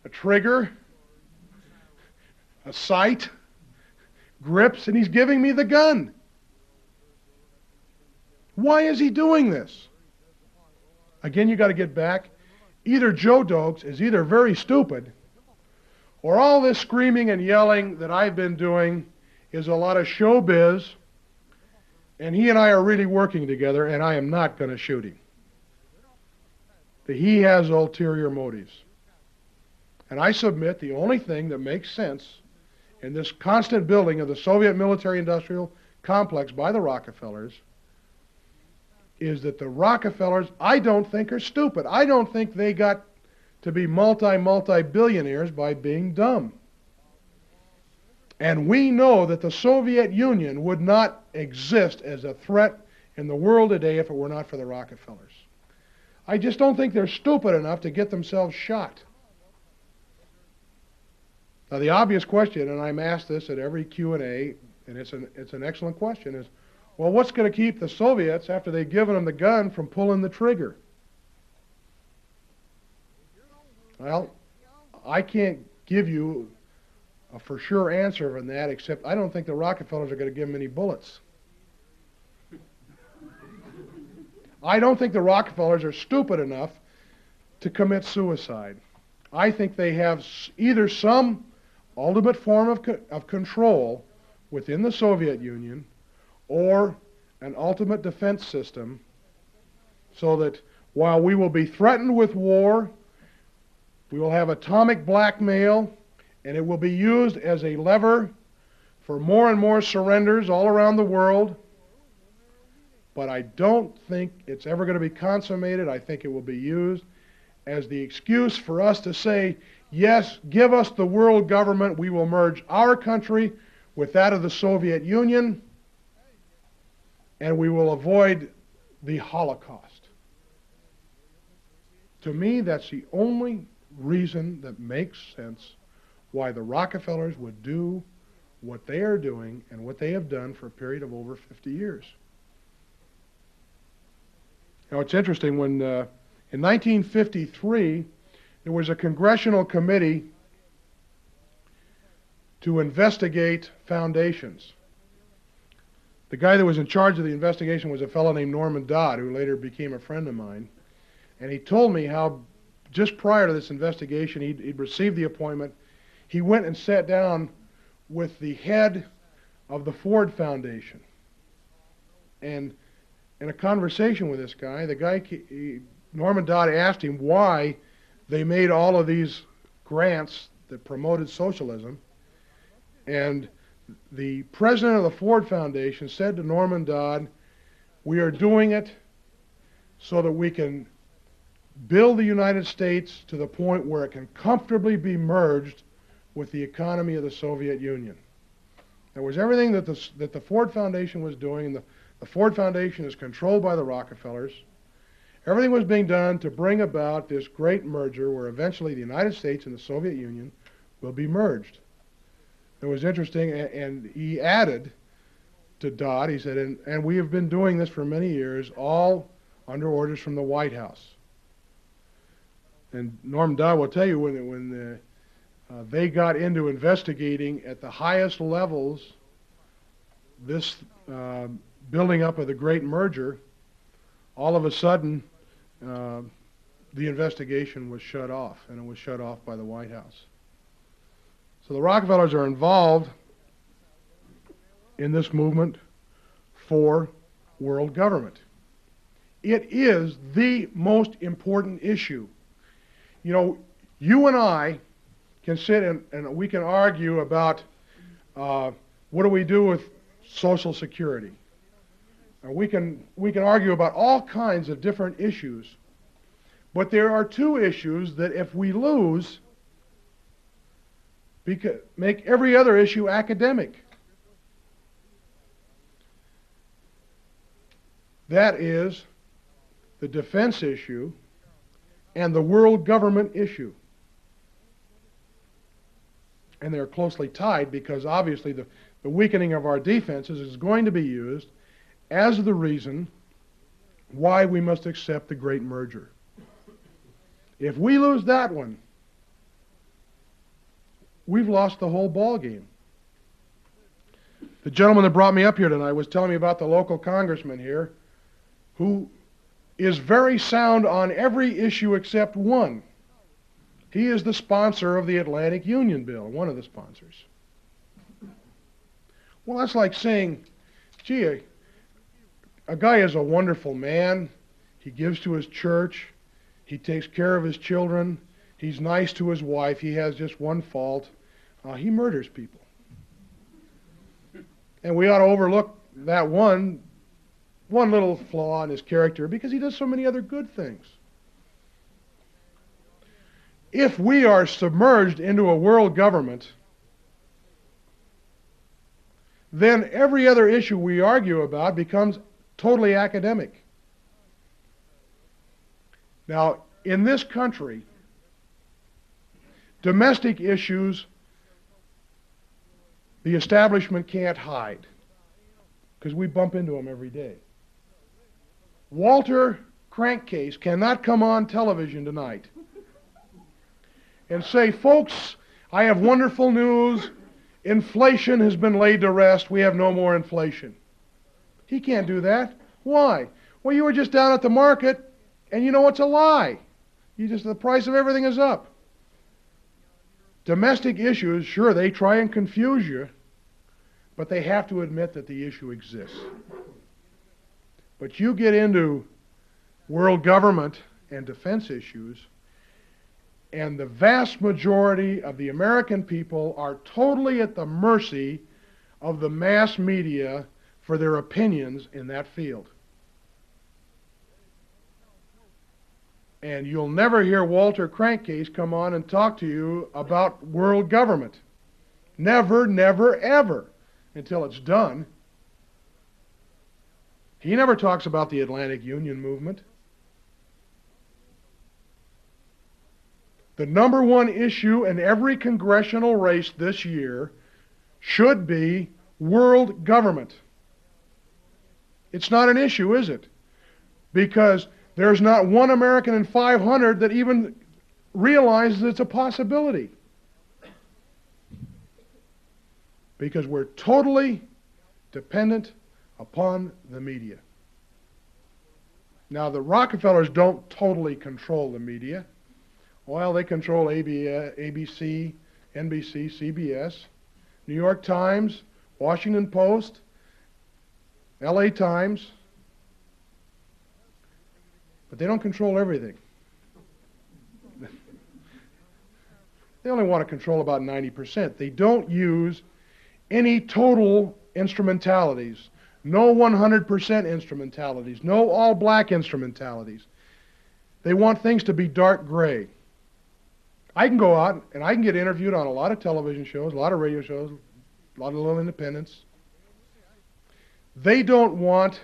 a trigger, a sight, grips, and he's giving me the gun. Why is he doing this? Again, you got to get back. Either Joe Doakes is either very stupid, or all this screaming and yelling that I've been doing is a lot of showbiz, and he and I are really working together, and I am not going to shoot him. That he has ulterior motives. And I submit the only thing that makes sense in this constant building of the Soviet military industrial complex by the Rockefellers is that the Rockefellers, I don't think, are stupid. I don't think they got to be multi, multi billionaires by being dumb. And we know that the Soviet Union would not exist as a threat in the world today if it were not for the Rockefellers. I just don't think they're stupid enough to get themselves shot. Now the obvious question, and I'm asked this at every Q&A, and it's an, it's an excellent question, is well, what's going to keep the Soviets, after they've given them the gun, from pulling the trigger? Well, I can't give you a for sure answer on that, except I don't think the Rockefellers are going to give them any bullets. I don't think the Rockefellers are stupid enough to commit suicide. I think they have either some ultimate form of, co of control within the Soviet Union or an ultimate defense system so that while we will be threatened with war, we will have atomic blackmail, and it will be used as a lever for more and more surrenders all around the world. But I don't think it's ever going to be consummated. I think it will be used as the excuse for us to say, yes, give us the world government. We will merge our country with that of the Soviet Union and we will avoid the Holocaust. To me, that's the only reason that makes sense why the Rockefellers would do what they are doing and what they have done for a period of over 50 years. Now, it's interesting when uh, in 1953 there was a congressional committee to investigate foundations. The guy that was in charge of the investigation was a fellow named Norman Dodd, who later became a friend of mine. And he told me how just prior to this investigation, he'd, he'd received the appointment. He went and sat down with the head of the Ford Foundation. And in a conversation with this guy, the guy, Norman Dodd asked him why they made all of these grants that promoted socialism. And the president of the Ford Foundation said to Norman Dodd, we are doing it so that we can build the United States to the point where it can comfortably be merged with the economy of the Soviet Union. That was everything that the, that the Ford Foundation was doing, and the, the Ford Foundation is controlled by the Rockefellers. Everything was being done to bring about this great merger where eventually the United States and the Soviet Union will be merged. It was interesting, and he added to Dodd, he said, and, and we have been doing this for many years, all under orders from the White House. And Norm Dodd will tell you when, when the, uh, they got into investigating at the highest levels this uh, building up of the great merger, all of a sudden uh, the investigation was shut off, and it was shut off by the White House. So the Rockefellers are involved in this movement for world government. It is the most important issue. You know, you and I can sit and, and we can argue about uh, what do we do with Social Security. We, can, we can argue about all kinds of different issues. But there are two issues that if we lose, make every other issue academic. That is the defense issue and the world government issue. and they're closely tied because obviously the, the weakening of our defenses is going to be used as the reason why we must accept the great merger. If we lose that one, we've lost the whole ball game. The gentleman that brought me up here tonight was telling me about the local congressman here who is very sound on every issue except one. He is the sponsor of the Atlantic Union Bill, one of the sponsors. Well, that's like saying, gee, a, guy is a wonderful man. He gives to his church. He takes care of his children. He's nice to his wife. He has just one fault. Uh, he murders people. And we ought to overlook that one, one little flaw in his character because he does so many other good things. If we are submerged into a world government, then every other issue we argue about becomes totally academic. Now, in this country, domestic issues the establishment can't hide because we bump into them every day. Walter Crankcase cannot come on television tonight and say, folks, I have wonderful news. Inflation has been laid to rest. We have no more inflation. He can't do that. Why? Well, you were just down at the market, and you know it's a lie. You just the price of everything is up. Domestic issues, sure, they try and confuse you, but they have to admit that the issue exists. But you get into world government and defense issues, and the vast majority of the American people are totally at the mercy of the mass media for their opinions in that field. And you'll never hear Walter Crankcase come on and talk to you about world government. Never, never, ever until it's done. He never talks about the Atlantic Union movement. The number one issue in every congressional race this year should be world government. It's not an issue, is it? Because there's not one American in 500 that even realizes it's a possibility. Because we're totally dependent upon the media. Now, the Rockefellers don't totally control the media. Well, they control uh, ABC, NBC, CBS, New York Times, Washington Post, LA Times, but they don't control everything. they only want to control about 90%. They don't use any total instrumentalities, no 100% instrumentalities, no all black instrumentalities. They want things to be dark gray. I can go out and I can get interviewed on a lot of television shows, a lot of radio shows, a lot of little independents. They don't want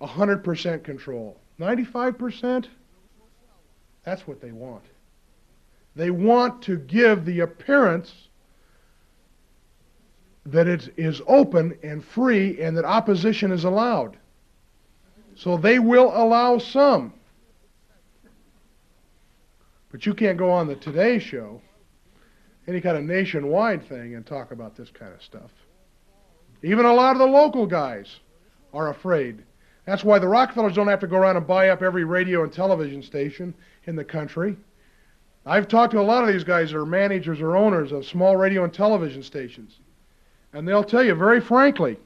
100% control. 95%, that's what they want. They want to give the appearance that it is open and free and that opposition is allowed. So they will allow some. But you can't go on the Today Show, any kind of nationwide thing, and talk about this kind of stuff. Even a lot of the local guys are afraid. That's why the Rockefellers don't have to go around and buy up every radio and television station in the country. I've talked to a lot of these guys that are managers or owners of small radio and television stations. And they'll tell you very frankly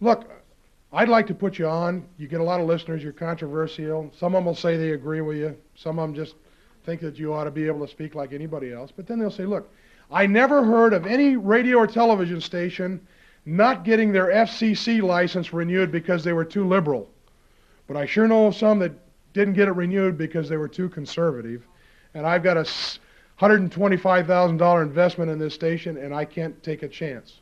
look, I'd like to put you on. You get a lot of listeners, you're controversial. Some of them will say they agree with you, some of them just think that you ought to be able to speak like anybody else. But then they'll say, look, I never heard of any radio or television station not getting their FCC license renewed because they were too liberal. But I sure know of some that didn't get it renewed because they were too conservative. And I've got a $125,000 investment in this station, and I can't take a chance.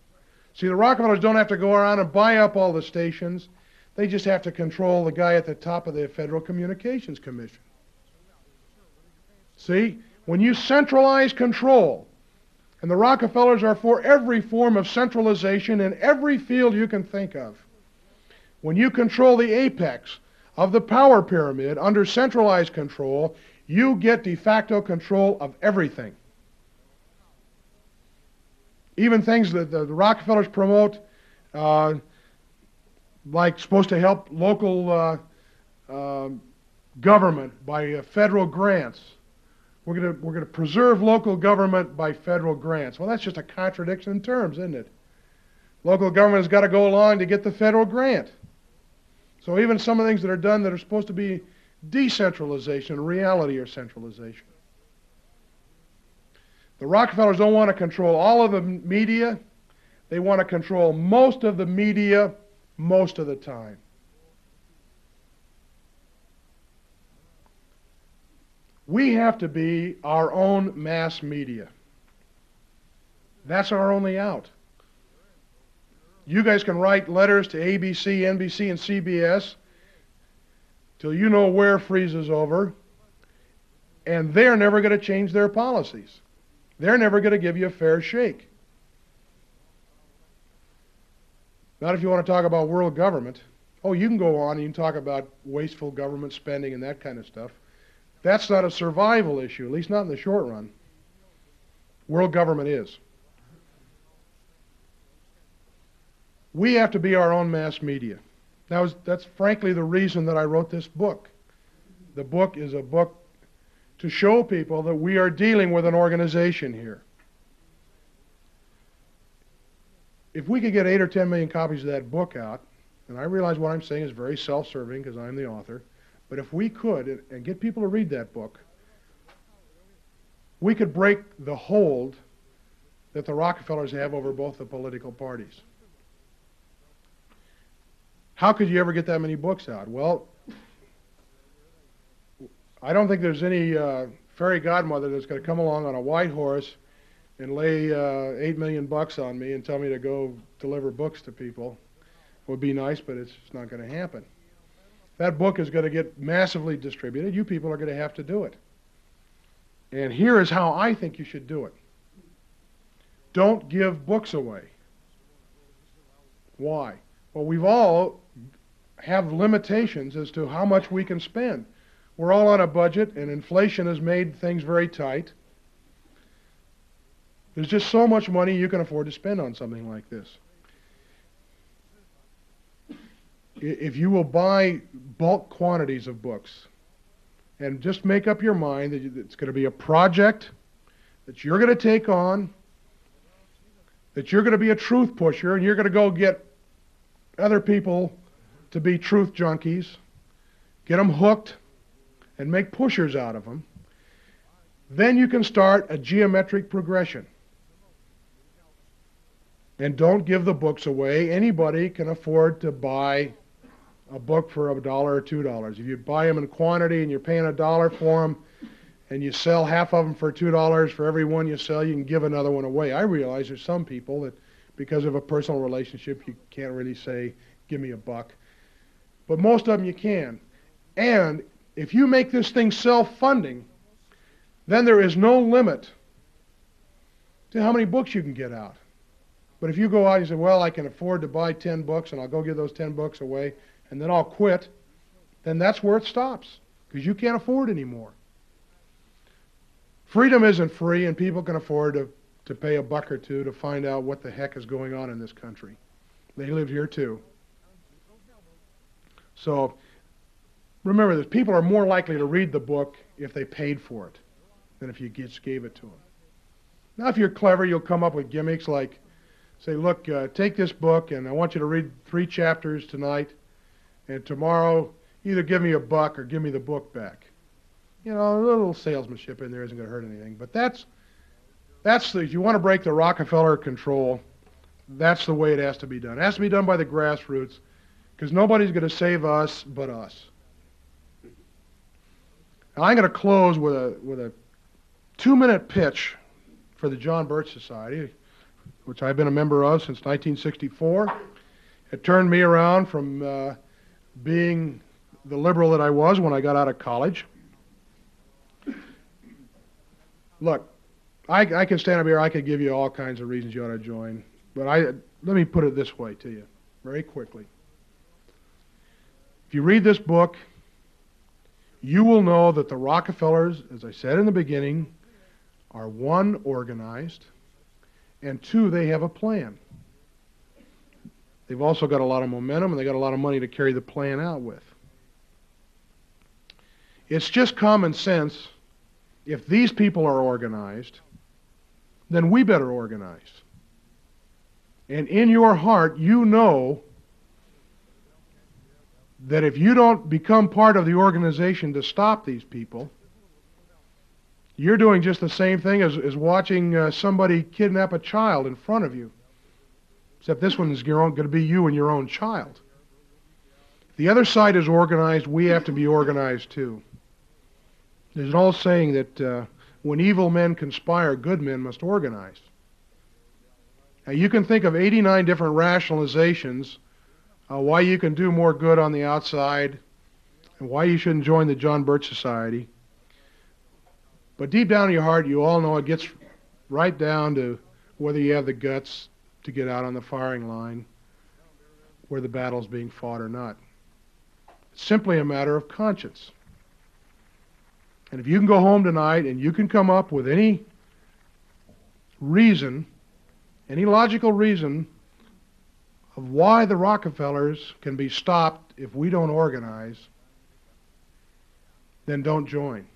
See, the Rockefellers don't have to go around and buy up all the stations. They just have to control the guy at the top of the Federal Communications Commission. See, when you centralize control, and the Rockefellers are for every form of centralization in every field you can think of. When you control the apex of the power pyramid under centralized control, you get de facto control of everything. Even things that the, Rockefellers promote, uh, like supposed to help local uh, uh, government by uh, federal grants. We're going we're to preserve local government by federal grants. Well, that's just a contradiction in terms, isn't it? Local government has got to go along to get the federal grant. So even some of the things that are done that are supposed to be decentralization, reality are centralization. The Rockefellers don't want to control all of the media. They want to control most of the media most of the time. We have to be our own mass media. That's our only out. You guys can write letters to ABC, NBC, and CBS till you know where freezes over, and they're never going to change their policies. They're never going to give you a fair shake. Not if you want to talk about world government. Oh, you can go on and you can talk about wasteful government spending and that kind of stuff. That's not a survival issue, at least not in the short run. World government is. We have to be our own mass media. That that's frankly the reason that I wrote this book. The book is a book to show people that we are dealing with an organization here. If we could get 8 or 10 million copies of that book out, and I realize what I'm saying is very self-serving because I'm the author, but if we could and get people to read that book, we could break the hold that the Rockefellers have over both the political parties. How could you ever get that many books out? Well, I don't think there's any uh, fairy godmother that's going to come along on a white horse and lay uh, eight million bucks on me and tell me to go deliver books to people. It would be nice, but it's not going to happen. That book is going to get massively distributed. You people are going to have to do it. And here is how I think you should do it. Don't give books away. Why? Well, we've all have limitations as to how much we can spend. We're all on a budget, and inflation has made things very tight. There's just so much money you can afford to spend on something like this. If you will buy bulk quantities of books and just make up your mind that it's going to be a project that you're going to take on, that you're going to be a truth pusher, and you're going to go get other people to be truth junkies, get them hooked, and make pushers out of them, then you can start a geometric progression. And don't give the books away. Anybody can afford to buy a book for a dollar or two dollars. If you buy them in quantity and you're paying a dollar for them, and you sell half of them for two dollars for every one you sell, you can give another one away. I realize there's some people that, because of a personal relationship, you can't really say, "Give me a buck," but most of them you can. And if you make this thing self-funding, then there is no limit to how many books you can get out. But if you go out and say, well, I can afford to buy 10 books and I'll go give those 10 books away, and then I'll quit, then that's where it stops because you can't afford anymore. Freedom isn't free, and people can afford to, to pay a buck or two to find out what the heck is going on in this country. They live here too. So remember this people are more likely to read the book if they paid for it than if you just gave it to them. Now, if you're clever, you'll come up with gimmicks like say, look, uh, take this book, and I want you to read three chapters tonight and tomorrow either give me a buck or give me the book back. You know, a little salesmanship in there isn't going to hurt anything. But that's that's the if you want to break the Rockefeller control, that's the way it has to be done. It has to be done by the grassroots, because nobody's going to save us but us. Now, I'm going to close with a with a two-minute pitch for the John Birch Society, which I've been a member of since 1964. It turned me around from uh, being the liberal that I was when I got out of college. look, I, I can stand up here. I could give you all kinds of reasons you ought to join, but I let me put it this way to you, very quickly. If you read this book, you will know that the Rockefellers, as I said in the beginning, are one organized, and two they have a plan. They've also got a lot of momentum and they got a lot of money to carry the plan out with. It's just common sense. If these people are organized, then we better organize. And in your heart, you know that if you don't become part of the organization to stop these people, you're doing just the same thing as, as watching uh, somebody kidnap a child in front of you. Except this one is going to be you and your own child. The other side is organized, we have to be organized too. There's an old saying that uh, when evil men conspire, good men must organize. Now, you can think of 89 different rationalizations uh, why you can do more good on the outside and why you shouldn't join the John Birch Society. But deep down in your heart, you all know it gets right down to whether you have the guts to get out on the firing line where the battle's being fought or not. It's simply a matter of conscience. And if you can go home tonight and you can come up with any reason, any logical reason of why the Rockefellers can be stopped if we don't organize, then don't join.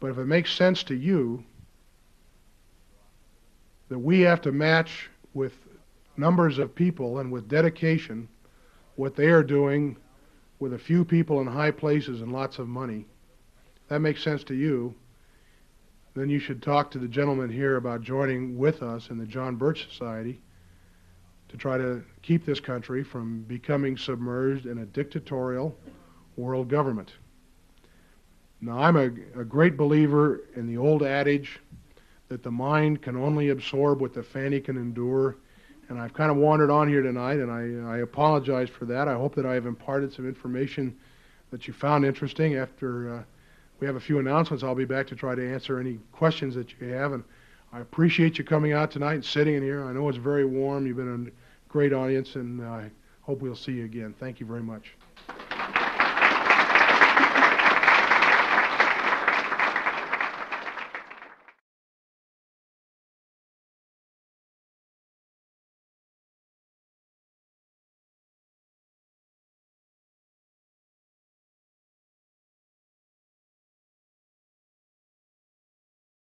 But if it makes sense to you that we have to match with numbers of people and with dedication what they are doing with a few people in high places and lots of money, if that makes sense to you, then you should talk to the gentleman here about joining with us in the John Birch Society to try to keep this country from becoming submerged in a dictatorial world government. Now, I'm a, a great believer in the old adage that the mind can only absorb what the fanny can endure. And I've kind of wandered on here tonight, and I, I apologize for that. I hope that I have imparted some information that you found interesting. After uh, we have a few announcements, I'll be back to try to answer any questions that you have. And I appreciate you coming out tonight and sitting in here. I know it's very warm. You've been a great audience, and I hope we'll see you again. Thank you very much.